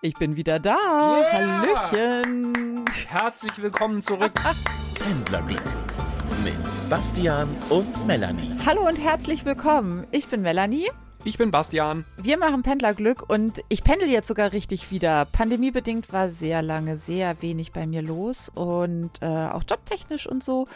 Ich bin wieder da. Yeah. Hallöchen. Herzlich willkommen zurück. Pendlerglück mit Bastian und Melanie. Hallo und herzlich willkommen. Ich bin Melanie. Ich bin Bastian. Wir machen Pendlerglück und ich pendel jetzt sogar richtig wieder. Pandemiebedingt war sehr lange sehr wenig bei mir los und äh, auch jobtechnisch und so.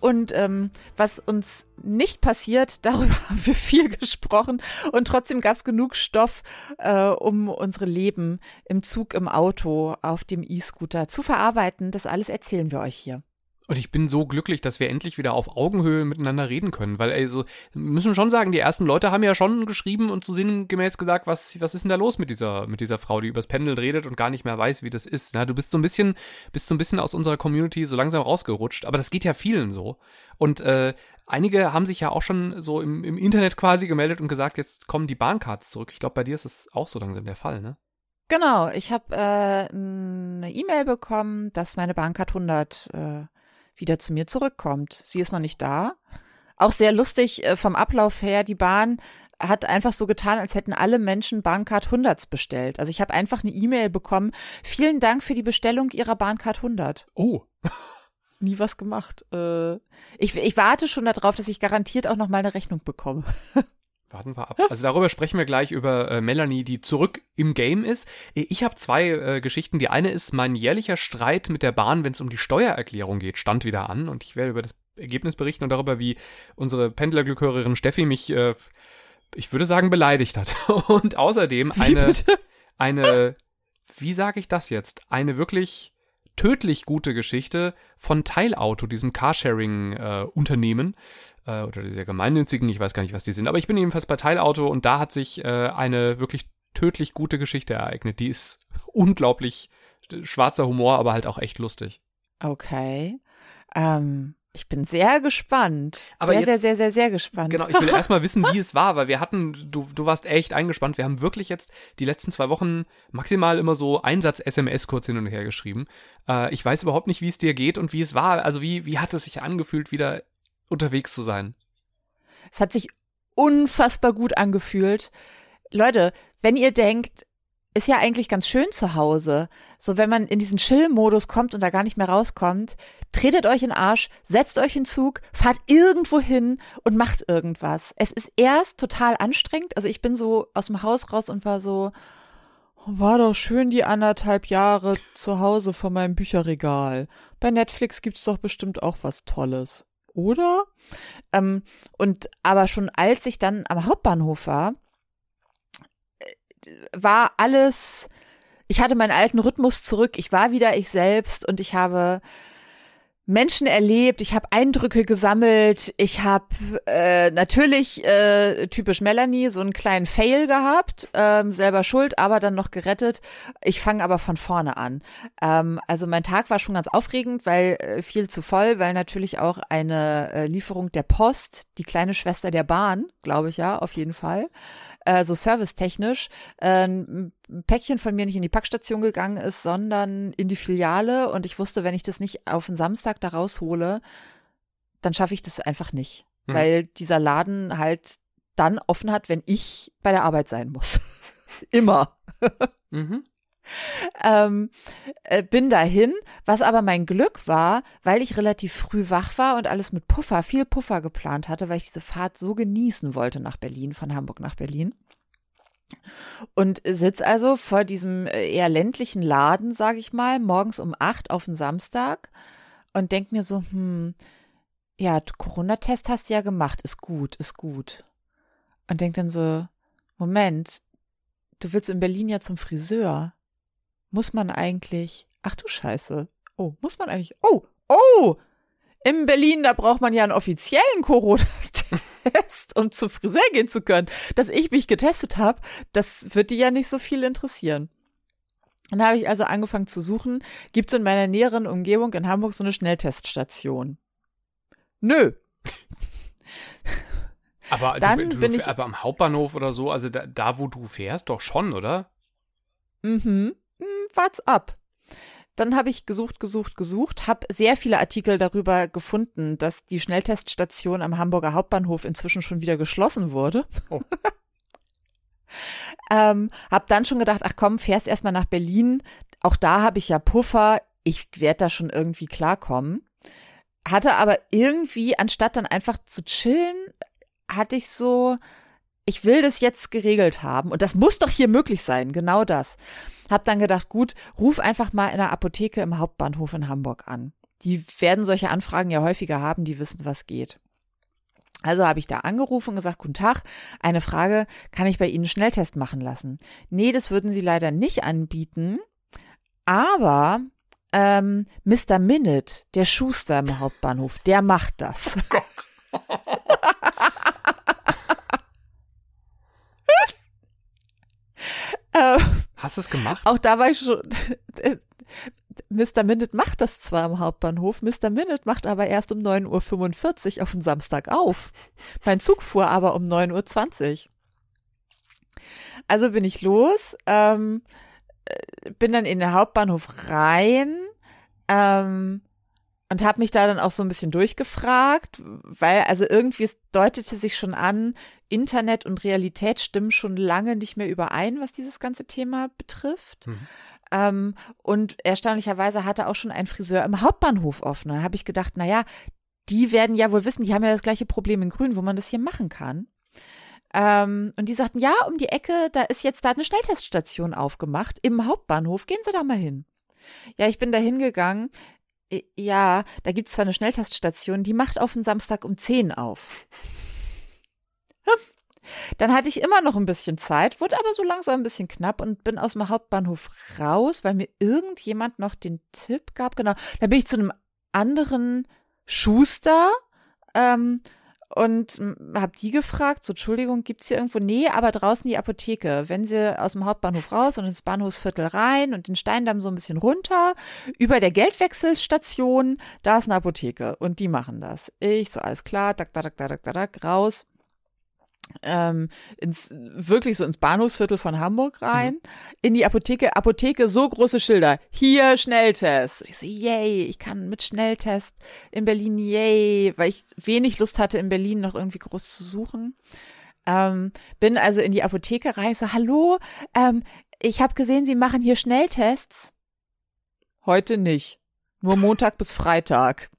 Und ähm, was uns nicht passiert, darüber haben wir viel gesprochen und trotzdem gab es genug Stoff, äh, um unsere Leben im Zug, im Auto, auf dem E-Scooter zu verarbeiten. Das alles erzählen wir euch hier. Und ich bin so glücklich, dass wir endlich wieder auf Augenhöhe miteinander reden können, weil also müssen schon sagen, die ersten Leute haben ja schon geschrieben und zu sinngemäß gesagt, was was ist denn da los mit dieser mit dieser Frau, die übers Pendeln redet und gar nicht mehr weiß, wie das ist. Na, du bist so ein bisschen bist so ein bisschen aus unserer Community so langsam rausgerutscht, aber das geht ja vielen so. Und äh, einige haben sich ja auch schon so im, im Internet quasi gemeldet und gesagt, jetzt kommen die Bahncards zurück. Ich glaube, bei dir ist es auch so langsam der Fall, ne? Genau, ich habe äh, eine E-Mail bekommen, dass meine Bahncard 100 äh, wieder zu mir zurückkommt. Sie ist noch nicht da. Auch sehr lustig äh, vom Ablauf her, die Bahn hat einfach so getan, als hätten alle Menschen Bahncard 100 bestellt. Also ich habe einfach eine E-Mail bekommen. Vielen Dank für die Bestellung Ihrer Bahncard 100. Oh. Nie was gemacht. Äh, ich, ich warte schon darauf, dass ich garantiert auch noch mal eine Rechnung bekomme. Warten wir ab. Also darüber sprechen wir gleich über äh, Melanie, die zurück im Game ist. Ich habe zwei äh, Geschichten. Die eine ist mein jährlicher Streit mit der Bahn, wenn es um die Steuererklärung geht, stand wieder an. Und ich werde über das Ergebnis berichten und darüber, wie unsere Pendlerglückhörerin Steffi mich, äh, ich würde sagen, beleidigt hat. Und außerdem eine, eine, wie sage ich das jetzt? Eine wirklich tödlich gute Geschichte von Teilauto, diesem Carsharing-Unternehmen äh, oder dieser gemeinnützigen, ich weiß gar nicht, was die sind, aber ich bin jedenfalls bei Teilauto und da hat sich äh, eine wirklich tödlich gute Geschichte ereignet. Die ist unglaublich schwarzer Humor, aber halt auch echt lustig. Okay. Ähm, ich bin sehr gespannt. Aber sehr, jetzt, sehr, sehr, sehr, sehr gespannt. Genau, ich will erstmal wissen, wie es war, weil wir hatten, du, du warst echt eingespannt. Wir haben wirklich jetzt die letzten zwei Wochen maximal immer so Einsatz-SMS kurz hin und her geschrieben. Äh, ich weiß überhaupt nicht, wie es dir geht und wie es war. Also wie, wie hat es sich angefühlt, wieder unterwegs zu sein? Es hat sich unfassbar gut angefühlt. Leute, wenn ihr denkt, ist ja eigentlich ganz schön zu Hause. So, wenn man in diesen Chill-Modus kommt und da gar nicht mehr rauskommt, tretet euch in den Arsch, setzt euch in Zug, fahrt irgendwo hin und macht irgendwas. Es ist erst total anstrengend. Also ich bin so aus dem Haus raus und war so, war doch schön die anderthalb Jahre zu Hause vor meinem Bücherregal. Bei Netflix gibt's doch bestimmt auch was Tolles. Oder? Ähm, und aber schon als ich dann am Hauptbahnhof war, war alles, ich hatte meinen alten Rhythmus zurück, ich war wieder ich selbst und ich habe Menschen erlebt, ich habe Eindrücke gesammelt, ich habe äh, natürlich äh, typisch Melanie so einen kleinen Fail gehabt, ähm, selber schuld, aber dann noch gerettet. Ich fange aber von vorne an. Ähm, also mein Tag war schon ganz aufregend, weil äh, viel zu voll, weil natürlich auch eine äh, Lieferung der Post, die kleine Schwester der Bahn, glaube ich ja, auf jeden Fall, äh, so servicetechnisch, äh, Päckchen von mir nicht in die Packstation gegangen ist, sondern in die Filiale und ich wusste, wenn ich das nicht auf den Samstag da raushole, dann schaffe ich das einfach nicht, Mhm. weil dieser Laden halt dann offen hat, wenn ich bei der Arbeit sein muss. Immer. Mhm. ähm, äh, bin dahin, was aber mein Glück war, weil ich relativ früh wach war und alles mit Puffer, viel Puffer geplant hatte, weil ich diese Fahrt so genießen wollte nach Berlin, von Hamburg nach Berlin. Und sitz also vor diesem äh, eher ländlichen Laden, sage ich mal, morgens um acht auf den Samstag und denk mir so, hm, ja, Corona-Test hast du ja gemacht, ist gut, ist gut. Und denk dann so, Moment, du willst in Berlin ja zum Friseur. Muss man eigentlich, ach du Scheiße, oh, muss man eigentlich, oh, oh, in Berlin, da braucht man ja einen offiziellen Corona-Test, um zum Friseur gehen zu können. Dass ich mich getestet habe, das wird die ja nicht so viel interessieren. Dann habe ich also angefangen zu suchen, gibt es in meiner näheren Umgebung in Hamburg so eine Schnellteststation? Nö. Aber, Dann du, du, bin ich- aber am Hauptbahnhof oder so, also da, da, wo du fährst, doch schon, oder? Mhm. Hm, Wart's ab. Dann habe ich gesucht, gesucht, gesucht, habe sehr viele Artikel darüber gefunden, dass die Schnellteststation am Hamburger Hauptbahnhof inzwischen schon wieder geschlossen wurde. Oh. ähm, hab dann schon gedacht, ach komm, fährst erstmal nach Berlin. Auch da habe ich ja Puffer. Ich werde da schon irgendwie klarkommen. Hatte aber irgendwie, anstatt dann einfach zu chillen, hatte ich so, ich will das jetzt geregelt haben. Und das muss doch hier möglich sein, genau das. Hab dann gedacht, gut, ruf einfach mal in der Apotheke im Hauptbahnhof in Hamburg an. Die werden solche Anfragen ja häufiger haben, die wissen, was geht. Also habe ich da angerufen und gesagt, guten Tag, eine Frage, kann ich bei Ihnen einen Schnelltest machen lassen? Nee, das würden Sie leider nicht anbieten, aber ähm, Mr. Minute, der Schuster im Hauptbahnhof, der macht das. Oh ähm, Hast du es gemacht? Auch da war ich schon. Mr. Minute macht das zwar im Hauptbahnhof, Mr. Minute macht aber erst um 9.45 Uhr auf den Samstag auf. Mein Zug fuhr aber um 9.20 Uhr. Also bin ich los, ähm, äh, bin dann in den Hauptbahnhof rein ähm, und habe mich da dann auch so ein bisschen durchgefragt, weil also irgendwie es deutete sich schon an, Internet und Realität stimmen schon lange nicht mehr überein, was dieses ganze Thema betrifft. Mhm. Ähm, und erstaunlicherweise hatte auch schon ein Friseur im Hauptbahnhof offen. Dann habe ich gedacht, naja, die werden ja wohl wissen, die haben ja das gleiche Problem in Grün, wo man das hier machen kann. Ähm, und die sagten, ja, um die Ecke, da ist jetzt da eine Schnellteststation aufgemacht im Hauptbahnhof. Gehen Sie da mal hin. Ja, ich bin da hingegangen. Ja, da gibt es zwar eine Schnellteststation, die macht auf den Samstag um 10 auf. Dann hatte ich immer noch ein bisschen Zeit, wurde aber so langsam ein bisschen knapp und bin aus dem Hauptbahnhof raus, weil mir irgendjemand noch den Tipp gab. Genau, da bin ich zu einem anderen Schuster ähm, und habe die gefragt, so Entschuldigung, gibt's hier irgendwo? Nee, aber draußen die Apotheke. Wenn Sie aus dem Hauptbahnhof raus und ins Bahnhofsviertel rein und den Steindamm so ein bisschen runter, über der Geldwechselstation, da ist eine Apotheke und die machen das. Ich so, alles klar, tak, tak, tak, tak, tak, tak, raus ähm, ins wirklich so ins Bahnhofsviertel von Hamburg rein, mhm. in die Apotheke, Apotheke, so große Schilder, hier Schnelltest. Ich so, yay, ich kann mit Schnelltest in Berlin, yay, weil ich wenig Lust hatte, in Berlin noch irgendwie groß zu suchen. Ähm, bin also in die Apotheke rein, so, hallo, ähm, ich habe gesehen, Sie machen hier Schnelltests. Heute nicht. Nur Montag bis Freitag.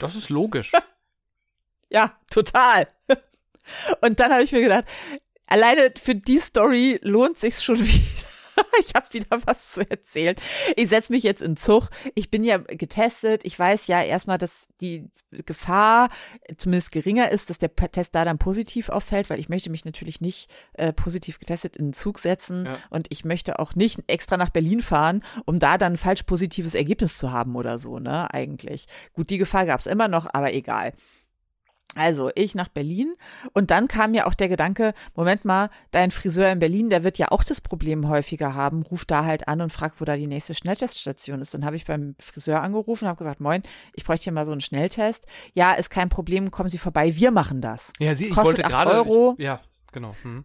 Das ist logisch. ja, total. Und dann habe ich mir gedacht, alleine für die Story lohnt sich's schon wieder. Ich habe wieder was zu erzählen. Ich setze mich jetzt in Zug. Ich bin ja getestet. Ich weiß ja erstmal, dass die Gefahr zumindest geringer ist, dass der Test da dann positiv auffällt, weil ich möchte mich natürlich nicht äh, positiv getestet in den Zug setzen ja. und ich möchte auch nicht extra nach Berlin fahren, um da dann ein falsch positives Ergebnis zu haben oder so, ne? Eigentlich. Gut, die Gefahr gab es immer noch, aber egal. Also ich nach Berlin und dann kam mir auch der Gedanke, Moment mal, dein Friseur in Berlin, der wird ja auch das Problem häufiger haben, ruf da halt an und frag, wo da die nächste Schnellteststation ist. Dann habe ich beim Friseur angerufen und habe gesagt, moin, ich bräuchte hier mal so einen Schnelltest. Ja, ist kein Problem, kommen Sie vorbei, wir machen das. Ja, Sie, ich Kostet wollte gerade, Euro. Ich, ja, genau. Hm.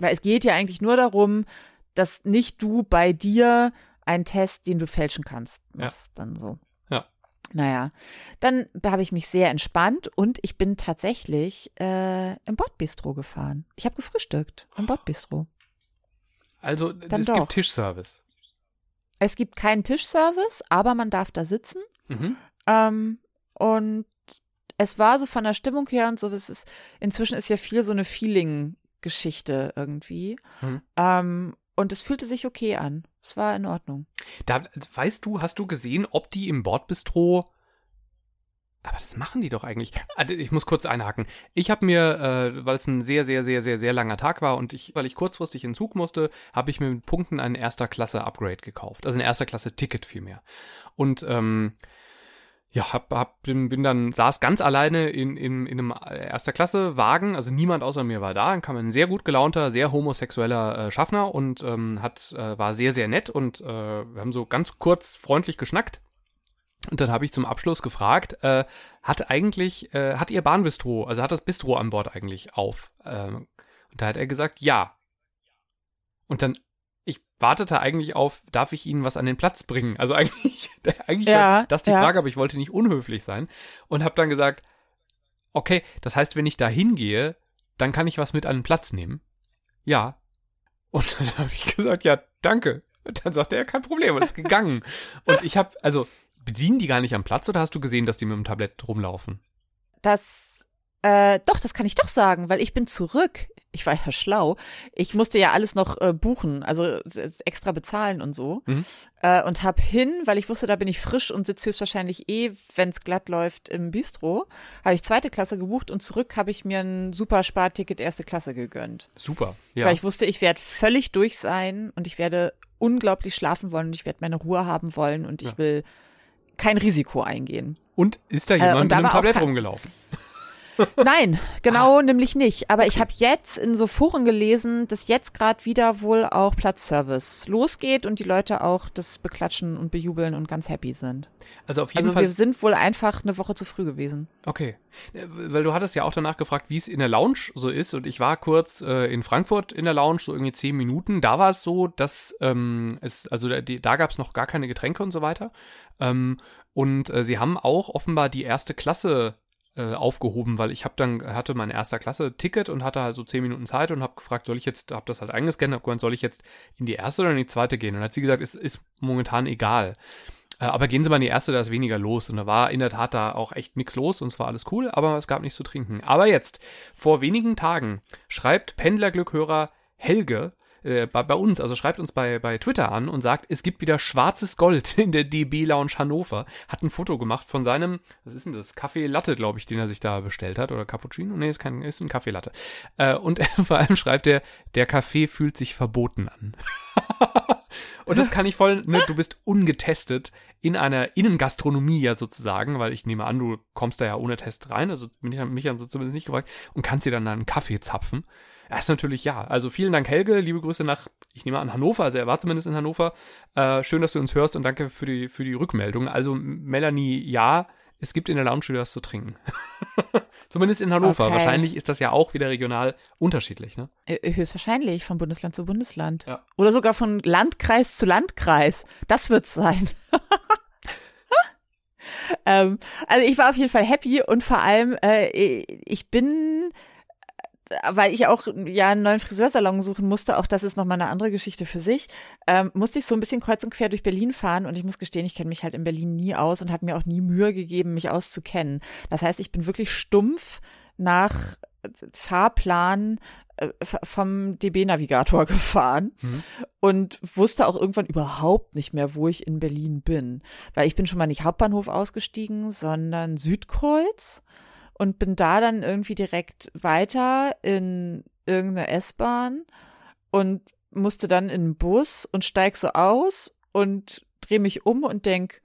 Weil es geht ja eigentlich nur darum, dass nicht du bei dir einen Test, den du fälschen kannst, machst, ja. dann so. Naja, dann habe ich mich sehr entspannt und ich bin tatsächlich äh, im Bordbistro gefahren. Ich habe gefrühstückt im Bordbistro. Also dann es doch. gibt Tischservice. Es gibt keinen Tischservice, aber man darf da sitzen. Mhm. Ähm, und es war so von der Stimmung her und so, es ist, inzwischen ist ja viel so eine Feeling-Geschichte irgendwie. Mhm. Ähm, und es fühlte sich okay an. Es war in Ordnung. Da, weißt du, hast du gesehen, ob die im Bordbistro aber das machen die doch eigentlich. Ah, ich muss kurz einhaken. Ich habe mir, äh, weil es ein sehr, sehr, sehr, sehr, sehr langer Tag war und ich, weil ich kurzfristig in Zug musste, habe ich mir mit Punkten ein erster Klasse Upgrade gekauft. Also ein erster Klasse Ticket vielmehr. Und ähm, ja, hab, hab, bin, dann, saß ganz alleine in, in, in einem erster Klasse Wagen, also niemand außer mir war da, dann kam ein sehr gut gelaunter, sehr homosexueller äh, Schaffner und ähm, hat, äh, war sehr, sehr nett und äh, wir haben so ganz kurz freundlich geschnackt. Und dann habe ich zum Abschluss gefragt, äh, hat eigentlich, äh, hat ihr Bahnbistro, also hat das Bistro an Bord eigentlich auf? Ähm, und da hat er gesagt, ja. Und dann ich wartete eigentlich auf, darf ich Ihnen was an den Platz bringen? Also eigentlich, eigentlich ja, war das die ja. Frage, aber ich wollte nicht unhöflich sein und habe dann gesagt, okay, das heißt, wenn ich da hingehe, dann kann ich was mit an den Platz nehmen. Ja, Und dann habe ich gesagt, ja, danke. Und dann sagte er, kein Problem, und ist gegangen. und ich habe, also, bedienen die gar nicht am Platz oder hast du gesehen, dass die mit dem Tablett rumlaufen? Das, äh, doch, das kann ich doch sagen, weil ich bin zurück. Ich war ja schlau. Ich musste ja alles noch äh, buchen, also äh, extra bezahlen und so. Mhm. Äh, und hab hin, weil ich wusste, da bin ich frisch und sitze höchstwahrscheinlich eh, wenn es glatt läuft, im Bistro. Habe ich zweite Klasse gebucht und zurück habe ich mir ein super Sparticket erste Klasse gegönnt. Super, ja. Weil ich wusste, ich werde völlig durch sein und ich werde unglaublich schlafen wollen und ich werde meine Ruhe haben wollen und ich Ja. will kein Risiko eingehen. und ist da Äh, jemand da mit einem Tablett rumgelaufen? Nein, genau nämlich nicht. Aber ich habe jetzt in so Foren gelesen, dass jetzt gerade wieder wohl auch Platzservice losgeht und die Leute auch das beklatschen und bejubeln und ganz happy sind. Also auf jeden Also Fall. wir sind wohl einfach eine Woche zu früh gewesen. Okay. Weil du hattest ja auch danach gefragt, wie es in der Lounge so ist. Und ich war kurz äh, in Frankfurt in der Lounge, so irgendwie zehn Minuten. Da war es so, dass ähm, es, also da, da gab es noch gar keine Getränke und so weiter. Ähm, und äh, sie haben auch offenbar die erste Klasse äh, aufgehoben, weil ich habe dann hatte mein erster Klasse Ticket und hatte halt so zehn Minuten Zeit und habe gefragt, soll ich jetzt, habe das halt eingescannt, habe gemeint, soll ich jetzt in die erste oder in die zweite gehen? Und hat sie gesagt, es ist momentan egal. Äh, Aber gehen Sie mal in die erste, da ist weniger los. Und da war in der Tat da auch echt nichts los und es war alles cool, aber es gab nichts zu trinken. Aber jetzt, vor wenigen Tagen, schreibt Pendlerglückhörer Helge äh, bei, bei uns, also schreibt uns bei, bei Twitter an und sagt, es gibt wieder schwarzes Gold in der DB Lounge Hannover. Hat ein Foto gemacht von seinem, was ist denn das? Kaffee Latte, glaube ich, den er sich da bestellt hat. Oder Cappuccino? Nee, ist kein, ist ein Kaffee Latte. Äh, und vor allem schreibt er, der Kaffee fühlt sich verboten an. Und das kann ich voll, ne, du bist ungetestet in einer Innengastronomie ja sozusagen, weil ich nehme an, du kommst da ja ohne Test rein, also mich, mich haben sie zumindest nicht gefragt, und kannst dir dann einen Kaffee zapfen. Das ist natürlich ja. Also vielen Dank, Helge, liebe Grüße nach, ich nehme an, Hannover, also er war zumindest in Hannover. Äh, schön, dass du uns hörst und danke für die, für die Rückmeldung. Also Melanie, ja, es gibt in der Lounge wieder was zu trinken. zumindest in Hannover. Okay. Wahrscheinlich ist das ja auch wieder regional unterschiedlich, ne? Äh, Höchstwahrscheinlich von Bundesland zu Bundesland. Ja. Oder sogar von Landkreis zu Landkreis. Das wird's sein. ähm, also ich war auf jeden Fall happy und vor allem, äh, ich bin, äh, weil ich auch ja einen neuen Friseursalon suchen musste, auch das ist nochmal eine andere Geschichte für sich, ähm, musste ich so ein bisschen kreuz und quer durch Berlin fahren und ich muss gestehen, ich kenne mich halt in Berlin nie aus und habe mir auch nie Mühe gegeben, mich auszukennen. Das heißt, ich bin wirklich stumpf nach Fahrplan äh, vom DB-Navigator gefahren Mhm. und wusste auch irgendwann überhaupt nicht mehr, wo ich in Berlin bin. Weil ich bin schon mal nicht Hauptbahnhof ausgestiegen, sondern Südkreuz und bin da dann irgendwie direkt weiter in irgendeine S-Bahn und musste dann in den Bus und steig so aus und drehe mich um und denk,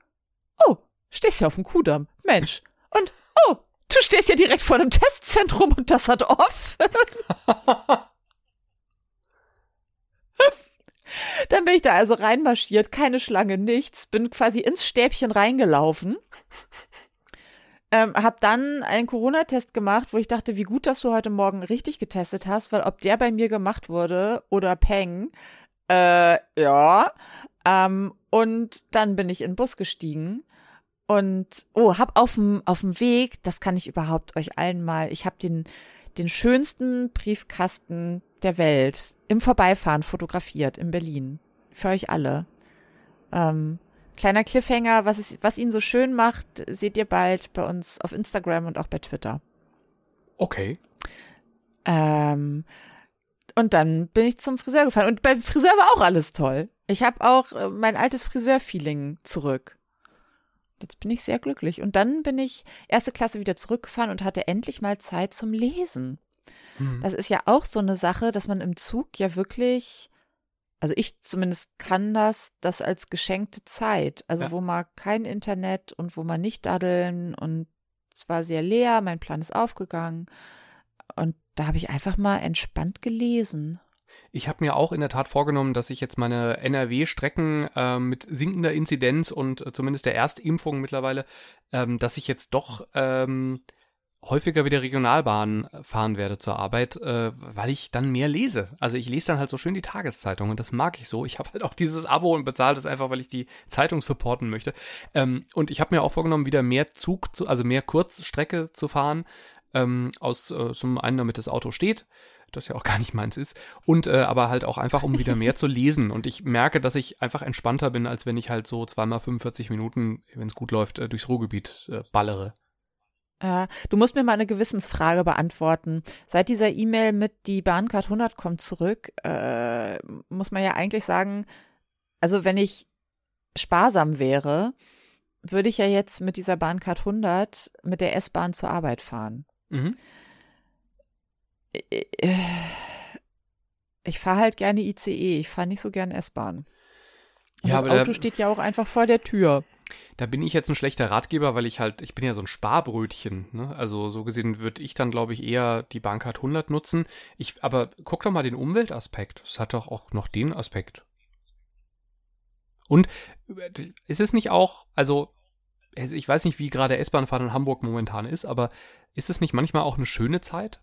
oh, stehst ja auf dem Kudamm, Mensch. Und oh, du stehst ja direkt vor einem Testzentrum und das hat off. Dann bin ich da also reinmarschiert, keine Schlange, nichts, bin quasi ins Stäbchen reingelaufen. Ähm, hab dann einen Corona-Test gemacht, wo ich dachte, wie gut, dass du heute Morgen richtig getestet hast, weil ob der bei mir gemacht wurde oder Peng, äh, ja. Ähm, und dann bin ich in den Bus gestiegen und oh, hab auf dem auf dem Weg, das kann ich überhaupt euch allen mal, ich habe den den schönsten Briefkasten der Welt im Vorbeifahren fotografiert in Berlin für euch alle. Ähm, kleiner Cliffhanger, was es, was ihn so schön macht, seht ihr bald bei uns auf Instagram und auch bei Twitter. Okay. Ähm, und dann bin ich zum Friseur gefahren. Und beim Friseur war auch alles toll. Ich habe auch äh, mein altes Friseur-Feeling zurück. Jetzt bin ich sehr glücklich. Und dann bin ich erste Klasse wieder zurückgefahren und hatte endlich mal Zeit zum Lesen. Hm. Das ist ja auch so eine Sache, dass man im Zug ja wirklich, also ich zumindest kann das, das als geschenkte Zeit, also Ja. wo man kein Internet und wo man nicht daddeln und es war sehr leer, mein Plan ist aufgegangen und da habe ich einfach mal entspannt gelesen. Ich habe mir auch in der Tat vorgenommen, dass ich jetzt meine NRW-Strecken äh, mit sinkender Inzidenz und äh, zumindest der Erstimpfung mittlerweile, ähm, dass ich jetzt doch ähm, häufiger wieder Regionalbahn fahren werde zur Arbeit, äh, weil ich dann mehr lese. Also ich lese dann halt so schön die Tageszeitung und das mag ich so. Ich habe halt auch dieses Abo und bezahle das einfach, weil ich die Zeitung supporten möchte. Ähm, und ich habe mir auch vorgenommen, wieder mehr Zug, zu, also mehr Kurzstrecke zu fahren. Ähm, aus äh, zum einen, damit das Auto steht, das ja auch gar nicht meins ist. Und äh, aber halt auch einfach, um wieder mehr zu lesen. Und ich merke, dass ich einfach entspannter bin, als wenn ich halt so zweimal 45 Minuten, wenn es gut läuft, äh, durchs Ruhrgebiet äh, ballere. Ja, du musst mir mal eine Gewissensfrage beantworten. Seit dieser E-Mail mit die Bahncard 100 kommt zurück, äh, muss man ja eigentlich sagen, also wenn ich sparsam wäre, würde ich ja jetzt mit dieser Bahncard 100 mit der S-Bahn zur Arbeit fahren. Mhm. Ich fahre halt gerne ICE, ich fahre nicht so gern S-Bahn. Und Ja, das Auto steht ja auch einfach vor der Tür. Da bin ich jetzt ein schlechter Ratgeber, weil ich halt, ich bin ja so ein Sparbrötchen. Ne? Also so gesehen würde ich dann, glaube ich, eher die Bankcard 100 nutzen. Ich, aber guck doch mal den Umweltaspekt. Es hat doch auch noch den Aspekt. Und äh, ist es nicht auch, also ich weiß nicht, wie gerade S-Bahn-Fahren in Hamburg momentan ist, aber ist es nicht manchmal auch eine schöne Zeit?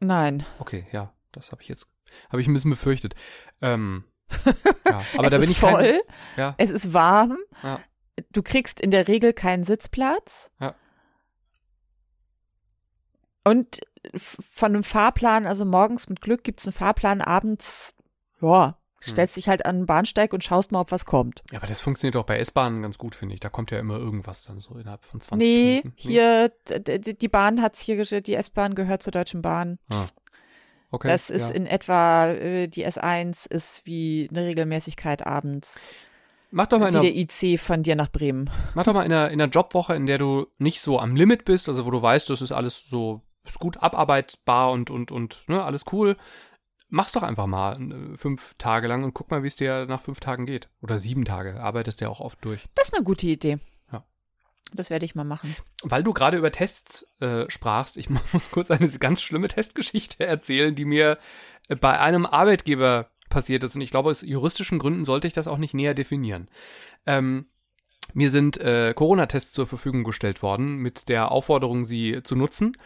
Nein. Okay, ja, das habe ich jetzt, habe ich ein bisschen befürchtet. Ähm, ja, aber es da bin ist ich voll, kein, ja, es ist warm, Ja. Du kriegst in der Regel keinen Sitzplatz. Ja. Und von einem Fahrplan, also morgens mit Glück gibt's einen Fahrplan, abends, ja, Hm. stellst dich halt an den Bahnsteig und schaust mal, ob was kommt. Ja, aber das funktioniert auch bei S-Bahnen ganz gut, finde ich. Da kommt ja immer irgendwas dann so innerhalb von 20 Nee, Minuten. hier, d- d- die Bahn hat's hier, gesch- die S-Bahn gehört zur Deutschen Bahn. Okay, das ist ja. in etwa, äh, die S1 ist wie eine Regelmäßigkeit abends. Mach doch mal in einer, der IC von dir nach Bremen. mach doch mal in einer, in einer Jobwoche, in der du nicht so am Limit bist, also wo du weißt, das ist alles so, ist gut abarbeitbar und, und, und, ne, alles cool. Mach's doch einfach mal äh, fünf Tage lang und guck mal, wie es dir nach fünf Tagen geht. Oder sieben Tage. Arbeitest ja auch oft durch. Das ist eine gute Idee. Ja. Das werde ich mal machen. Weil du gerade über Tests äh, sprachst, ich muss kurz eine ganz schlimme Testgeschichte erzählen, die mir äh, bei einem Arbeitgeber passiert ist. Und ich glaube, aus juristischen Gründen sollte ich das auch nicht näher definieren. Ähm, mir sind äh, Corona-Tests zur Verfügung gestellt worden mit der Aufforderung, sie zu nutzen.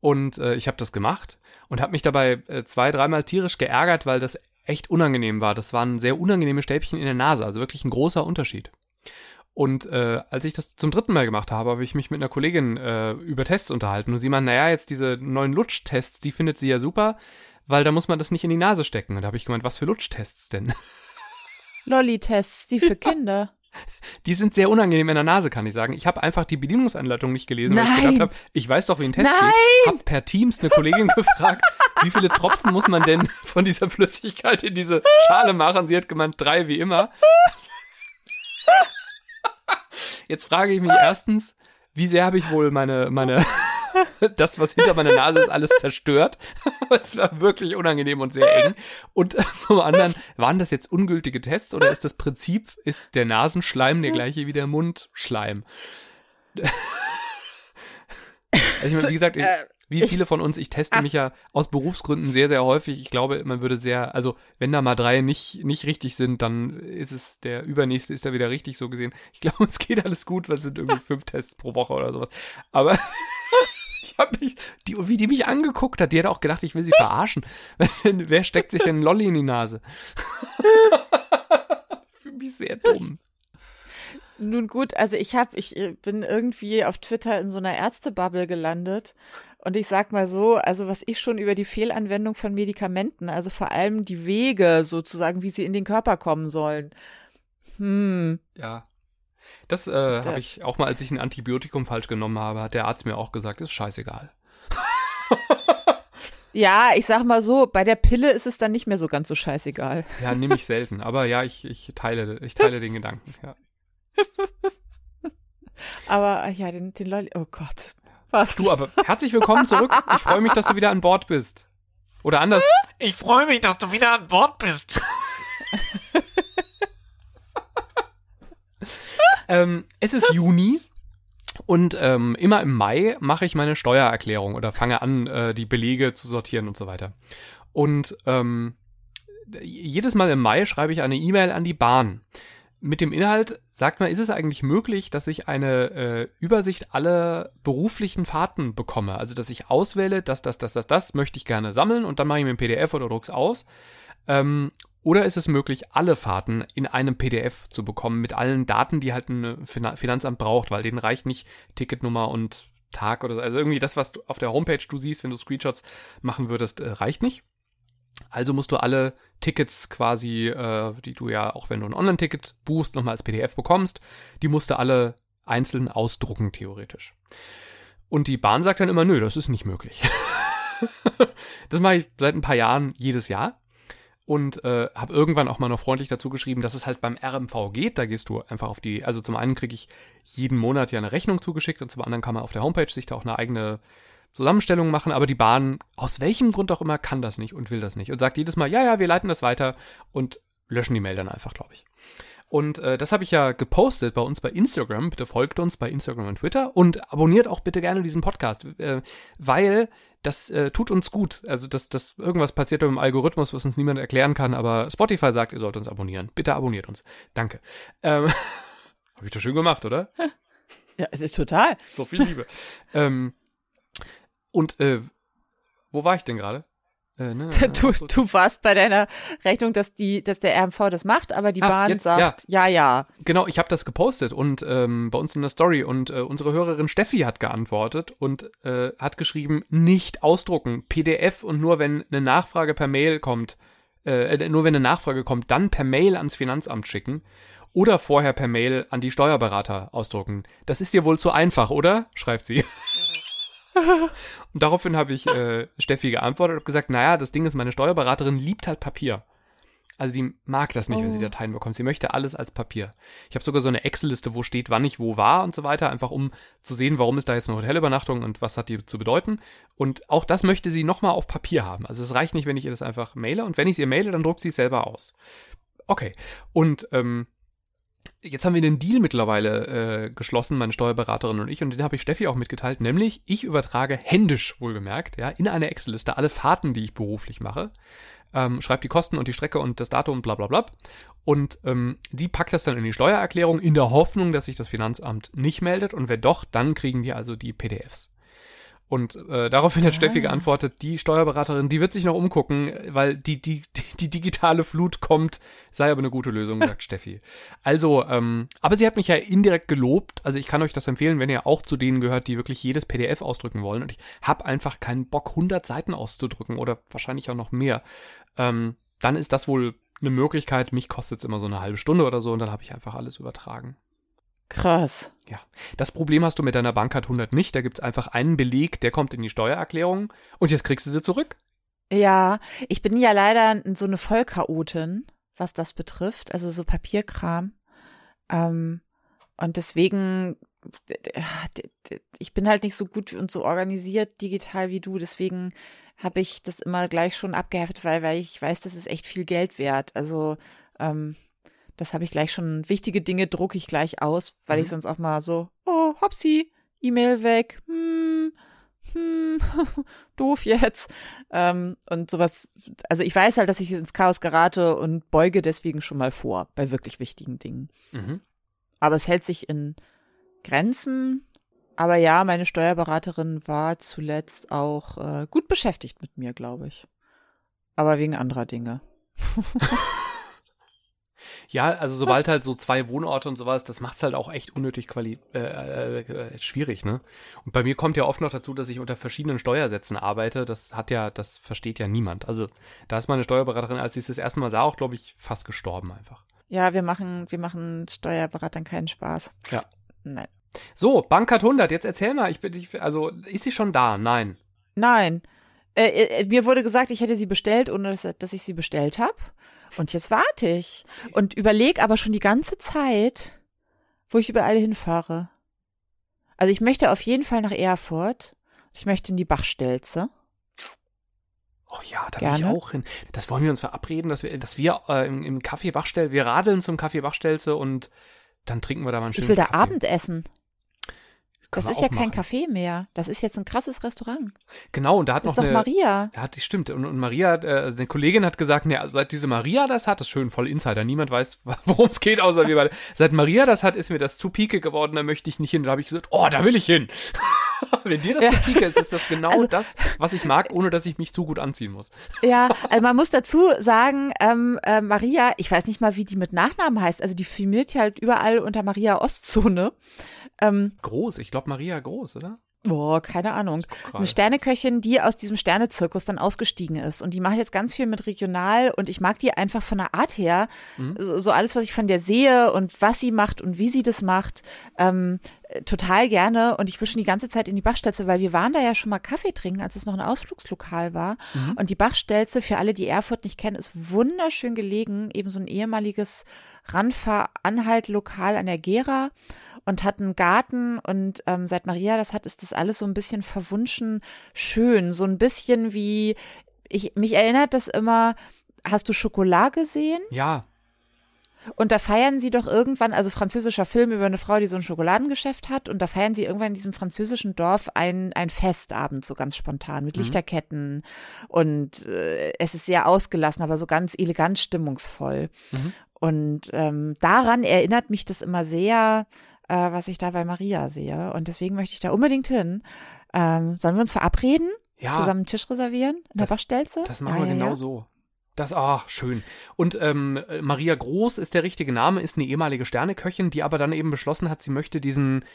Und äh, ich habe das gemacht und habe mich dabei äh, zwei, dreimal tierisch geärgert, weil das echt unangenehm war. Das waren sehr unangenehme Stäbchen in der Nase, also wirklich ein großer Unterschied. Und äh, als ich das zum dritten Mal gemacht habe, habe ich mich mit einer Kollegin äh, über Tests unterhalten. Und sie meinte, naja, jetzt diese neuen Lutschtests, die findet sie ja super, weil da muss man das nicht in die Nase stecken. Und da habe ich gemeint, was für Lutschtests denn? Lolli-Tests, die für Kinder. Die sind sehr unangenehm in der Nase, kann ich sagen. Ich habe einfach die Bedienungsanleitung nicht gelesen, weil ich Nein. gedacht habe, ich weiß doch, wie ein Test Nein. geht. Hab per Teams eine Kollegin gefragt, wie viele Tropfen muss man denn von dieser Flüssigkeit in diese Schale machen? Sie hat gemeint, drei wie immer. Jetzt frage ich mich erstens, wie sehr habe ich wohl meine, meine, das, was hinter meiner Nase ist, alles zerstört. Es war wirklich unangenehm und sehr eng. Und zum anderen, waren das jetzt ungültige Tests oder ist das Prinzip, ist der Nasenschleim der gleiche wie der Mundschleim? Also ich meine, wie gesagt, ich, wie viele von uns, ich teste mich ja aus Berufsgründen sehr, sehr häufig. Ich glaube, man würde sehr, also wenn da mal drei nicht, nicht richtig sind, dann ist es, der übernächste ist da wieder richtig so gesehen. Ich glaube, es geht alles gut, was sind irgendwie fünf Tests pro Woche oder sowas. Aber ich habe mich, die, wie die mich angeguckt hat, die hat auch gedacht, ich will sie verarschen. Wer steckt sich denn einen Lolli in die Nase? Für mich sehr dumm. Nun gut, also ich habe, ich äh, bin irgendwie auf Twitter in so einer Ärztebubble gelandet und ich sag mal so, also was ich schon über die Fehlanwendung von Medikamenten, also vor allem die Wege sozusagen, wie sie in den Körper kommen sollen. Hm, Ja. Das äh, habe ich auch mal, als ich ein Antibiotikum falsch genommen habe, hat der Arzt mir auch gesagt, ist scheißegal. ja, ich sag mal so, bei der Pille ist es dann nicht mehr so ganz so scheißegal. Ja, nehme ich selten. Aber ja, ich, ich teile, ich teile den Gedanken. Ja. Aber ja, den, den Lolli, oh Gott. Was? Du, aber herzlich willkommen zurück. Ich freue mich, dass du wieder an Bord bist. Oder anders. Ich freue mich, dass du wieder an Bord bist. Ähm, es ist Juni und ähm, immer im Mai mache ich meine Steuererklärung oder fange an, äh, die Belege zu sortieren und so weiter. Und ähm, jedes Mal im Mai schreibe ich eine E-Mail an die Bahn. Mit dem Inhalt, sagt mal, ist es eigentlich möglich, dass ich eine äh, Übersicht aller beruflichen Fahrten bekomme? Also, dass ich auswähle, das, das, das, das, das möchte ich gerne sammeln und dann mache ich mir ein PDF oder druck's aus. Ähm, oder ist es möglich, alle Fahrten in einem PDF zu bekommen mit allen Daten, die halt ein Finan- Finanzamt braucht, weil denen reicht nicht Ticketnummer und Tag oder so. Also irgendwie das, was du auf der Homepage du siehst, wenn du Screenshots machen würdest, äh, reicht nicht. Also musst du alle Tickets quasi, äh, die du ja, auch wenn du ein Online-Ticket buchst, nochmal als PDF bekommst, die musst du alle einzeln ausdrucken, theoretisch. Und die Bahn sagt dann immer, nö, das ist nicht möglich. das mache ich seit ein paar Jahren jedes Jahr und äh, habe irgendwann auch mal noch freundlich dazu geschrieben, dass es halt beim RMV geht. Da gehst du einfach auf die, also zum einen kriege ich jeden Monat ja eine Rechnung zugeschickt und zum anderen kann man auf der Homepage sich da auch eine eigene Zusammenstellung machen, aber die Bahn, aus welchem Grund auch immer, kann das nicht und will das nicht und sagt jedes Mal, ja, ja, wir leiten das weiter und löschen die Mail dann einfach, glaube ich. Und äh, das habe ich ja gepostet bei uns bei Instagram. Bitte folgt uns bei Instagram und Twitter und abonniert auch bitte gerne diesen Podcast, äh, weil das äh, tut uns gut. Also, dass, dass irgendwas passiert mit dem Algorithmus, was uns niemand erklären kann, aber Spotify sagt, ihr sollt uns abonnieren. Bitte abonniert uns. Danke. Ähm, habe ich doch schön gemacht, oder? Ja, total. So viel Liebe. ähm, und äh, wo war ich denn gerade? Äh, ne, du, du warst bei deiner Rechnung, dass die, dass der RMV das macht, aber die ah, Bahn jetzt, sagt ja, ja. ja. Genau, ich habe das gepostet und ähm, bei uns in der Story und äh, unsere Hörerin Steffi hat geantwortet und äh, hat geschrieben, nicht ausdrucken, PDF und nur wenn eine Nachfrage per Mail kommt, äh, nur wenn eine Nachfrage kommt, dann per Mail ans Finanzamt schicken oder vorher per Mail an die Steuerberater ausdrucken. Das ist dir wohl zu einfach, oder? schreibt sie. und daraufhin habe ich äh, Steffi geantwortet und gesagt, naja, das Ding ist, meine Steuerberaterin liebt halt Papier. Also die mag das nicht, oh. wenn sie oh. Dateien bekommt. Sie möchte alles als Papier. Ich habe sogar so eine Excel-Liste, wo steht, wann ich wo war und so weiter, einfach um zu sehen, warum ist da jetzt eine Hotelübernachtung und was hat die zu bedeuten. Und auch das möchte sie nochmal auf Papier haben. Also es reicht nicht, wenn ich ihr das einfach maile. Und wenn ich es ihr maile, dann druckt sie es selber aus. Okay. Und ähm, Jetzt haben wir einen Deal mittlerweile äh, geschlossen, meine Steuerberaterin und ich, und den habe ich Steffi auch mitgeteilt, nämlich ich übertrage händisch, wohlgemerkt, ja, in eine Excel-Liste alle Fahrten, die ich beruflich mache, ähm, schreibe die Kosten und die Strecke und das Datum und bla bla bla. Und ähm, die packt das dann in die Steuererklärung in der Hoffnung, dass sich das Finanzamt nicht meldet und wenn doch, dann kriegen die also die PDFs. Und äh, daraufhin hat ah. Steffi geantwortet, die Steuerberaterin, die wird sich noch umgucken, weil die, die, die digitale Flut kommt, sei aber eine gute Lösung, sagt Steffi. Also, ähm, aber sie hat mich ja indirekt gelobt. Also ich kann euch das empfehlen, wenn ihr auch zu denen gehört, die wirklich jedes PDF ausdrücken wollen. Und ich habe einfach keinen Bock, 100 Seiten auszudrücken oder wahrscheinlich auch noch mehr. Ähm, dann ist das wohl eine Möglichkeit. Mich kostet es immer so eine halbe Stunde oder so und dann habe ich einfach alles übertragen. Krass. Ja. Das Problem hast du mit deiner Bankcard 100 nicht. Da gibt es einfach einen Beleg, der kommt in die Steuererklärung und jetzt kriegst du sie zurück. Ja, ich bin ja leider so eine Vollchaotin, was das betrifft, also so Papierkram. Ähm, und deswegen, ich bin halt nicht so gut und so organisiert digital wie du, deswegen habe ich das immer gleich schon abgeheftet, weil, weil ich weiß, das ist echt viel Geld wert. Also ähm, das habe ich gleich schon, wichtige Dinge drucke ich gleich aus, weil mhm. ich sonst auch mal so, oh, hopsi, E-Mail weg, hm, hm, doof jetzt. Ähm, und sowas, also ich weiß halt, dass ich ins Chaos gerate und beuge deswegen schon mal vor bei wirklich wichtigen Dingen. Mhm. Aber es hält sich in Grenzen. Aber ja, meine Steuerberaterin war zuletzt auch äh, gut beschäftigt mit mir, glaube ich. Aber wegen anderer Dinge. Ja, also sobald halt so zwei Wohnorte und sowas, das macht's halt auch echt unnötig quali äh, äh, schwierig, ne? Und bei mir kommt ja oft noch dazu, dass ich unter verschiedenen Steuersätzen arbeite. Das hat ja, das versteht ja niemand. Also da ist meine Steuerberaterin, als ich es das erste Mal sah, auch, glaube ich, fast gestorben einfach. Ja, wir machen, wir machen Steuerberatern keinen Spaß. Ja. Nein. So, Bankcard 100, jetzt erzähl mal, ich bin, ich, also ist sie schon da? Nein. Nein. Äh, äh, mir wurde gesagt, ich hätte sie bestellt, ohne dass, dass ich sie bestellt habe. Und jetzt warte ich und überlege aber schon die ganze Zeit, wo ich überall hinfahre. Also ich möchte auf jeden Fall nach Erfurt. Ich möchte in die Bachstelze. Oh ja, da Gerne. will ich auch hin. Das wollen wir uns verabreden, dass wir, dass wir äh, im, im Café Bachstel, wir radeln zum Café Bachstelze und dann trinken wir da mal einen schönen Ich will da Kaffee. Abendessen. Das ist ja kein machen. Café mehr. Das ist jetzt ein krasses Restaurant. Genau, und da hat das noch ist doch eine, Maria. Ja, das stimmt. Und, und Maria, äh, also eine Kollegin hat gesagt, ne, seit diese Maria das hat, das ist schön voll Insider. Niemand weiß, worum es geht, außer wir beide. Seit Maria das hat, ist mir das zu pike geworden, da möchte ich nicht hin. Da habe ich gesagt, oh, da will ich hin. Wenn dir das ja. zu pike ist, ist das genau also, das, was ich mag, ohne dass ich mich zu gut anziehen muss. Ja, also man muss dazu sagen, ähm, äh, Maria, ich weiß nicht mal, wie die mit Nachnamen heißt. Also die filmiert ja halt überall unter Maria Ostzone. Ähm, groß, ich glaube Maria Groß, oder? Boah, keine Ahnung. Eine Sterneköchin, die aus diesem Sternezirkus dann ausgestiegen ist. Und die macht jetzt ganz viel mit regional und ich mag die einfach von der Art her. Mhm. So, so alles, was ich von der sehe und was sie macht und wie sie das macht, ähm, äh, total gerne. Und ich will schon die ganze Zeit in die Bachstelze, weil wir waren da ja schon mal Kaffee trinken, als es noch ein Ausflugslokal war. Mhm. Und die Bachstelze, für alle, die Erfurt nicht kennen, ist wunderschön gelegen. Eben so ein ehemaliges Randfahr-Anhalt-Lokal an der Gera und hat einen Garten und ähm, seit Maria das hat, ist das alles so ein bisschen verwunschen schön. So ein bisschen wie, ich, mich erinnert das immer, hast du Schokolade gesehen? Ja, Und da feiern sie doch irgendwann, also französischer Film über eine Frau, die so ein Schokoladengeschäft hat, und da feiern sie irgendwann in diesem französischen Dorf ein, ein Festabend, so ganz spontan, mit Lichterketten. Und äh, es ist sehr ausgelassen, aber so ganz elegant stimmungsvoll. Und ähm, daran erinnert mich das immer sehr, äh, was ich da bei Maria sehe. Und deswegen möchte ich da unbedingt hin. Ähm, sollen wir uns verabreden? Ja. Zusammen einen Tisch reservieren? In der Das- Bachstelze? Das machen ja, wir ja, genau ja. so. Das, ach, schön. Und ähm, Maria Groß ist der richtige Name, ist eine ehemalige Sterneköchin, die aber dann eben beschlossen hat, sie möchte diesen,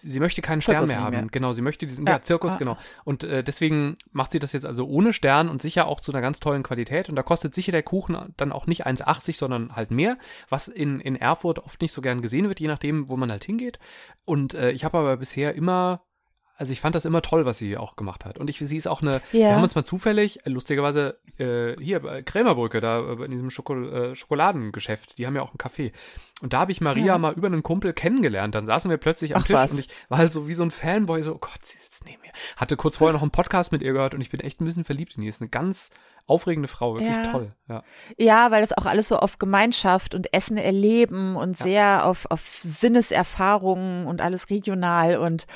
sie möchte keinen Stern Zirkus mehr nicht haben. mehr. Genau, sie möchte diesen, Ja, ja, Zirkus, ja, genau. Und äh, deswegen macht sie das jetzt also ohne Stern und sicher auch zu einer ganz tollen Qualität. Und da kostet sicher der Kuchen dann auch nicht 1,80, sondern halt mehr, was in, in Erfurt oft nicht so gern gesehen wird, je nachdem, wo man halt hingeht. Und äh, ich habe aber bisher immer also ich fand das immer toll, was sie auch gemacht hat. Und ich, sie ist auch eine, Ja. wir haben uns mal zufällig, äh, lustigerweise, äh, hier bei Krämerbrücke, da äh, in diesem Schoko äh, Schokoladengeschäft, die haben ja auch einen Café. Und da habe ich Maria Ja. mal über einen Kumpel kennengelernt. Dann saßen wir plötzlich am Ach, Tisch was. und ich war halt so wie so ein Fanboy, so, oh Gott, sie sitzt neben mir. Hatte kurz vorher noch einen Podcast mit ihr gehört und ich bin echt ein bisschen verliebt in die. Ist eine ganz aufregende Frau, wirklich Ja. toll. Ja. Ja, weil das auch alles so auf Gemeinschaft und Essen erleben und sehr auf, auf Sinneserfahrungen und alles regional und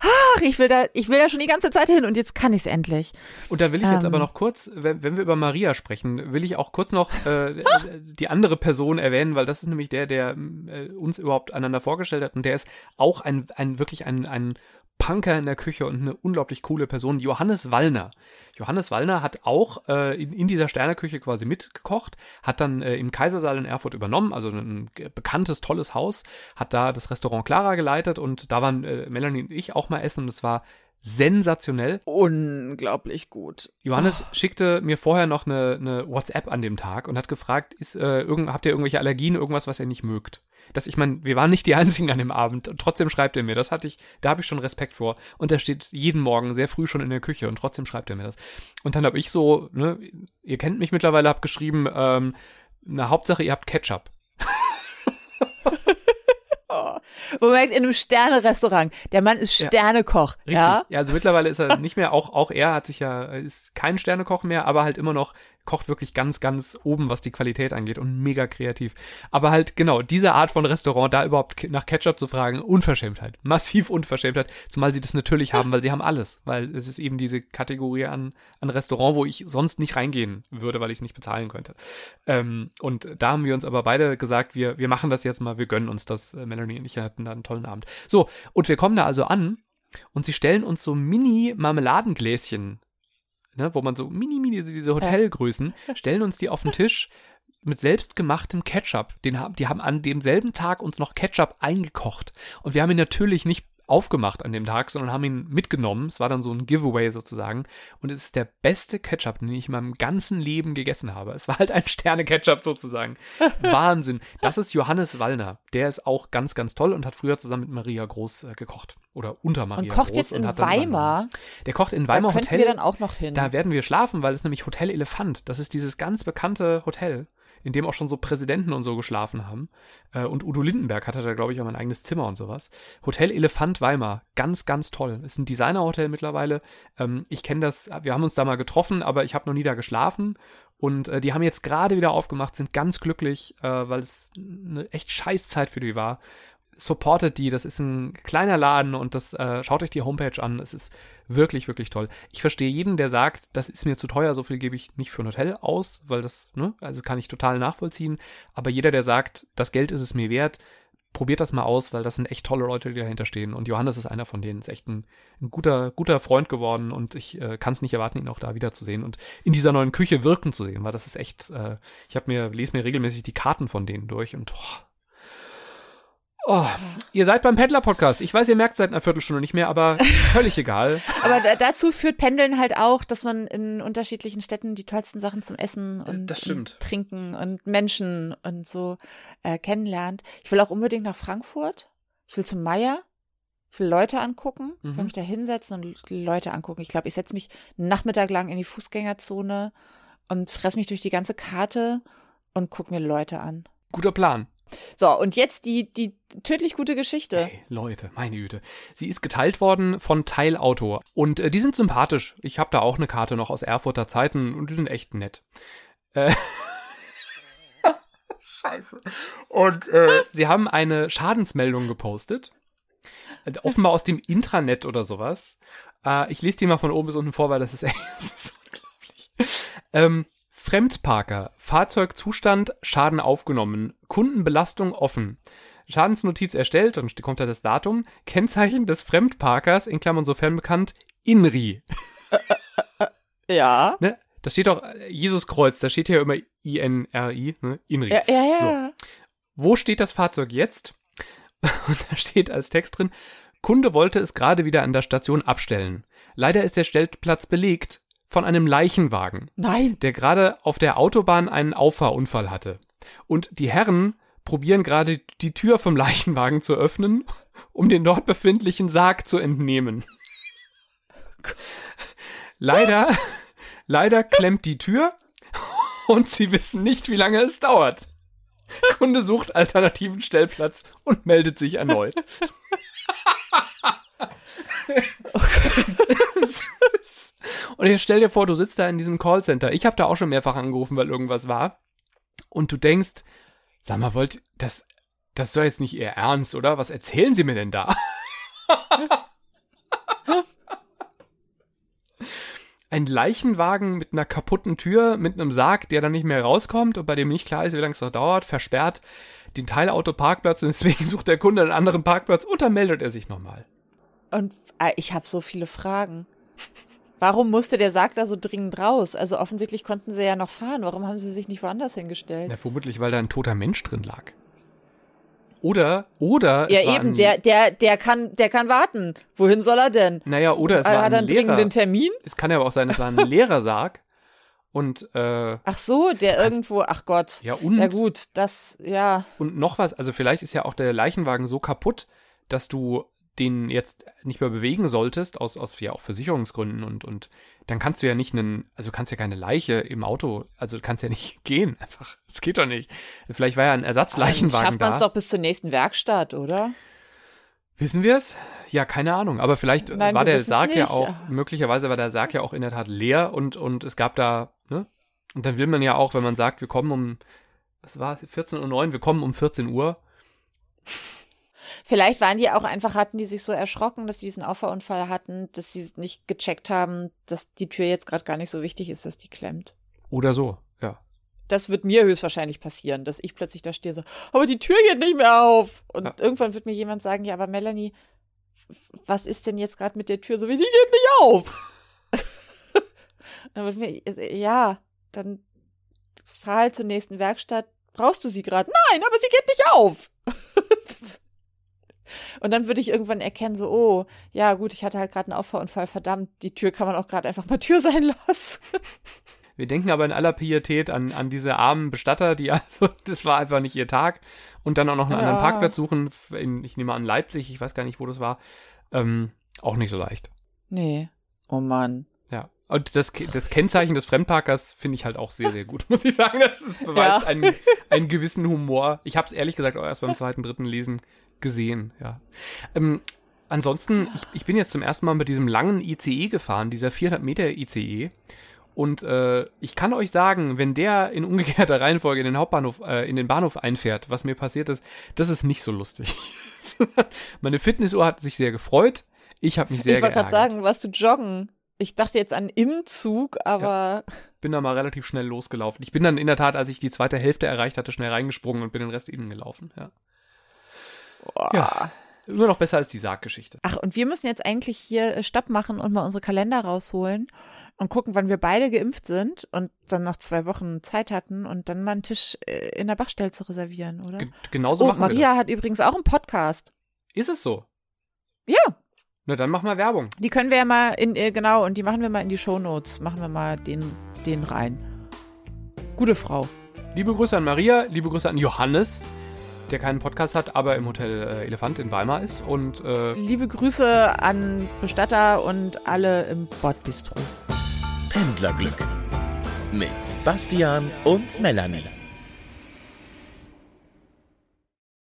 ach, ich will da, ich will da schon die ganze Zeit hin und jetzt kann ich es endlich. Und dann will ich jetzt Ähm. aber noch kurz, wenn, wenn wir über Maria sprechen, will ich auch kurz noch äh, die andere Person erwähnen, weil das ist nämlich der, der äh, uns überhaupt einander vorgestellt hat und der ist auch ein, ein wirklich ein, ein Punker in der Küche und eine unglaublich coole Person, Johannes Wallner. Johannes Wallner hat auch äh, in, in dieser Sterneküche quasi mitgekocht, hat dann äh, im Kaisersaal in Erfurt übernommen, also ein bekanntes, tolles Haus, hat da das Restaurant Clara geleitet und da waren äh, Melanie und ich auch mal essen und es war sensationell. Unglaublich gut. Johannes schickte mir vorher noch eine, eine WhatsApp an dem Tag und hat gefragt, ist, äh, irgend, habt ihr irgendwelche Allergien, irgendwas, was ihr nicht mögt? Das, ich meine, wir waren nicht die Einzigen an dem Abend und trotzdem schreibt er mir, das hatte ich, da habe ich schon Respekt vor. Und er steht jeden Morgen sehr früh schon in der Küche und trotzdem schreibt er mir das. Und dann habe ich so, ne, ihr kennt mich mittlerweile, habe geschrieben, ähm, na, Hauptsache ihr habt Ketchup. Oh. Merkt, in einem Sterne-Restaurant, der Mann ist Ja. Sternekoch. Richtig. Ja? Ja? also mittlerweile ist er nicht mehr, auch, auch er hat sich ja, ist kein Sternekoch mehr, aber halt immer noch, kocht wirklich ganz, ganz oben, was die Qualität angeht und mega kreativ. Aber halt, genau, diese Art von Restaurant, da überhaupt nach Ketchup zu fragen, Unverschämtheit. Massiv Unverschämtheit. Zumal sie das natürlich haben, weil sie haben alles. Weil es ist eben diese Kategorie an, an Restaurant, wo ich sonst nicht reingehen würde, weil ich es nicht bezahlen könnte. Ähm, und da haben wir uns aber beide gesagt, wir, wir machen das jetzt mal, wir gönnen uns das. Äh, Melanie und ich hatten da einen tollen Abend. So, und wir kommen da also an und sie stellen uns so Mini-Marmeladengläschen, ne, wo man so mini, mini, diese Hotelgrößen, stellen uns die auf den Tisch mit selbstgemachtem Ketchup. Den haben, die haben an demselben Tag uns noch Ketchup eingekocht. Und wir haben ihn natürlich nicht aufgemacht an dem Tag, sondern haben ihn mitgenommen. Es war dann so ein Giveaway sozusagen. Und es ist der beste Ketchup, den ich in meinem ganzen Leben gegessen habe. Es war halt ein Sterne-Ketchup sozusagen. Wahnsinn. Das ist Johannes Wallner. Der ist auch ganz, ganz toll und hat früher zusammen mit Maria Groß äh, gekocht. Oder unter Maria Und kocht Groß jetzt in dann Weimar. übernommen. Der kocht in Da Weimar könnten Hotel. wir dann auch noch hin. Da werden wir schlafen, weil es nämlich Hotel Elefant. Das ist dieses ganz bekannte Hotel, in dem auch schon so Präsidenten und so geschlafen haben. Äh, Und Udo Lindenberg hatte da, glaube ich, auch ein eigenes Zimmer und sowas. Hotel Elefant Weimar. Ganz, ganz toll. Ist ein Designerhotel mittlerweile. Ähm, Ich kenne das, wir haben uns da mal getroffen, aber ich habe noch nie da geschlafen. Und äh, die haben jetzt gerade wieder aufgemacht, sind ganz glücklich, äh, weil es eine echt scheiß Zeit für die war supportet die. Das ist ein kleiner Laden und das äh, schaut euch die Homepage an. Es ist wirklich, wirklich toll. Ich verstehe jeden, der sagt, das ist mir zu teuer, so viel gebe ich nicht für ein Hotel aus, weil das, ne, also kann ich total nachvollziehen. Aber jeder, der sagt, das Geld ist es mir wert, probiert das mal aus, weil das sind echt tolle Leute, die dahinter stehen. Und Johannes ist einer von denen, ist echt ein, ein guter, guter Freund geworden und ich äh, kann es nicht erwarten, ihn auch da wiederzusehen und in dieser neuen Küche wirken zu sehen, weil das ist echt, äh, ich habe mir, lese mir regelmäßig die Karten von denen durch und oh, Oh, ihr seid beim Pendler-Podcast. Ich weiß, ihr merkt seit einer Viertelstunde nicht mehr, aber völlig egal. Aber da, dazu führt Pendeln halt auch, dass man in unterschiedlichen Städten die tollsten Sachen zum Essen und, das stimmt. und Trinken und Menschen und so äh, kennenlernt. Ich will auch unbedingt nach Frankfurt. Ich will zum Meier. Ich will Leute angucken. Ich will Mhm. mich da hinsetzen und Leute angucken. Ich glaube, ich setze mich einen Nachmittag lang in die Fußgängerzone und fress mich durch die ganze Karte und guck mir Leute an. Guter Plan. So, und jetzt die, die tödlich gute Geschichte. Ey, Leute, meine Güte. Sie ist geteilt worden von Teilauto. Und äh, die sind sympathisch. Ich habe da auch eine Karte noch aus Erfurter Zeiten und die sind echt nett. Äh, Scheiße. Und äh, sie haben eine Schadensmeldung gepostet. Äh, offenbar aus dem Intranet oder sowas. Äh, ich lese die mal von oben bis unten vor, weil das ist echt das ist unglaublich. Ähm, Fremdparker, Fahrzeugzustand, Schaden aufgenommen, Kundenbelastung offen. Schadensnotiz erstellt, und kommt da das Datum. Kennzeichen des Fremdparkers, in Klammern sofern bekannt, INRI. Ja. Ne? Das steht doch äh, Jesuskreuz, da steht ja immer I-N-R-I, ne? INRI. Ja, ja, ja. Wo steht das Fahrzeug jetzt? Und da steht als Text drin, Kunde wollte es gerade wieder an der Station abstellen. Leider ist der Stellplatz belegt von einem Leichenwagen, Nein. der gerade auf der Autobahn einen Auffahrunfall hatte. Und die Herren probieren gerade die Tür vom Leichenwagen zu öffnen, um den dort befindlichen Sarg zu entnehmen. Leider, leider klemmt die Tür und sie wissen nicht, wie lange es dauert. Kunde sucht alternativen Stellplatz und meldet sich erneut. und jetzt stell dir vor, du sitzt da in diesem Callcenter. Ich habe da auch schon mehrfach angerufen, weil irgendwas war. Und du denkst, sag mal, wollt, das, das ist doch jetzt nicht Ihr Ernst, oder? Was erzählen Sie mir denn da? Ein Leichenwagen mit einer kaputten Tür, mit einem Sarg, der dann nicht mehr rauskommt und bei dem nicht klar ist, wie lange es noch dauert, versperrt den Teilauto-Parkplatz und deswegen sucht der Kunde einen anderen Parkplatz und dann meldet er sich nochmal. Und äh, ich habe so viele Fragen. Warum musste der Sarg da so dringend raus? Also offensichtlich konnten sie ja noch fahren. Warum haben sie sich nicht woanders hingestellt? Na, vermutlich, weil da ein toter Mensch drin lag. Oder, oder ja, es war eben, ein, der, der, der kann, der kann warten. Wohin soll er denn? Naja, oder es Äh, war Hat er ein einen Lehrer. dringenden Termin? Es kann ja aber auch sein, es war ein leerer Sarg. Und, äh, Ach so, der irgendwo, ach Gott. ja, und, Ja gut, das, ja. und noch was, also vielleicht ist ja auch der Leichenwagen so kaputt, dass du den jetzt nicht mehr bewegen solltest, aus, aus ja auch Versicherungsgründen und, und dann kannst du ja nicht einen, also du kannst ja keine Leiche im Auto, also du kannst ja nicht gehen, einfach. Das geht doch nicht. Vielleicht war ja ein Dann Ersatzleichenwagen schafft man es doch bis zur nächsten Werkstatt, oder? Wissen wir es? Ja, keine Ahnung. Aber vielleicht Nein, war der Sarg ja auch, möglicherweise war der Sarg ja auch in der Tat leer und, und es gab da, ne? Und dann will man ja auch, wenn man sagt, wir kommen um, was war, 14.09 Uhr, wir kommen um 14 Uhr. Vielleicht waren die auch einfach, hatten die sich so erschrocken, dass sie diesen Auffahrunfall hatten, dass sie nicht gecheckt haben, dass die Tür jetzt gerade gar nicht so wichtig ist, dass die klemmt. Oder so, ja. Das wird mir höchstwahrscheinlich passieren, dass ich plötzlich da stehe so, aber die Tür geht nicht mehr auf. Und Ja. irgendwann wird mir jemand sagen, ja, aber Melanie, was ist denn jetzt gerade mit der Tür so wie, die geht nicht auf. dann wird mir, ja, dann fahr halt zur nächsten Werkstatt. Brauchst du sie gerade? Nein, aber sie geht nicht auf. Und dann würde ich irgendwann erkennen, so, oh, ja, gut, ich hatte halt gerade einen Auffahrunfall, verdammt, die Tür kann man auch gerade einfach mal Tür sein lassen. Wir denken aber in aller Pietät an, an diese armen Bestatter, die also, das war einfach nicht ihr Tag. Und dann auch noch einen anderen Ja. Parkplatz suchen, in, ich nehme an Leipzig, ich weiß gar nicht, wo das war. Ähm, auch nicht so leicht. Nee. Oh Mann. Ja. Und das, das Kennzeichen des Fremdparkers finde ich halt auch sehr, sehr gut, muss ich sagen. Das ist, beweist Ja. einen, einen gewissen Humor. Ich habe es ehrlich gesagt auch erst beim zweiten, dritten Lesen gesehen, ja. Ähm, ansonsten, ich, ich bin jetzt zum ersten Mal mit diesem langen ICE gefahren, dieser 400 Meter ICE. Und äh, ich kann euch sagen, wenn der in umgekehrter Reihenfolge in den Hauptbahnhof, äh, in den Bahnhof einfährt, was mir passiert ist, das ist nicht so lustig. Meine Fitnessuhr hat sich sehr gefreut. Ich habe mich sehr ich wollte gerade sagen, warst du joggen? Ich dachte jetzt an im Zug, aber bin da mal relativ schnell losgelaufen. Ich bin dann in der Tat, als ich die zweite Hälfte erreicht hatte, schnell reingesprungen und bin den Rest innen gelaufen. Ja. Ja. Immer noch besser als die Sarggeschichte. Ach, und wir müssen jetzt eigentlich hier äh, Stopp machen und mal unsere Kalender rausholen. und gucken, wann wir beide geimpft sind und dann noch zwei Wochen Zeit hatten und dann mal einen Tisch äh, in der Bachstelze reservieren, oder? Ge genauso oh, machen Maria wir hat übrigens auch einen Podcast. das. Ist es so? Ja, Na, dann mach mal Werbung. die können wir ja mal in, äh, genau, und die machen wir mal in die Shownotes. Machen wir mal den, den rein. Gute Frau. Liebe Grüße an Maria, liebe Grüße an Johannes, der keinen Podcast hat, aber im Hotel äh, Elefant in Weimar ist. Und äh, Liebe Grüße an Bestatter und alle im Bordbistro. Pendlerglück mit Bastian und Melanie.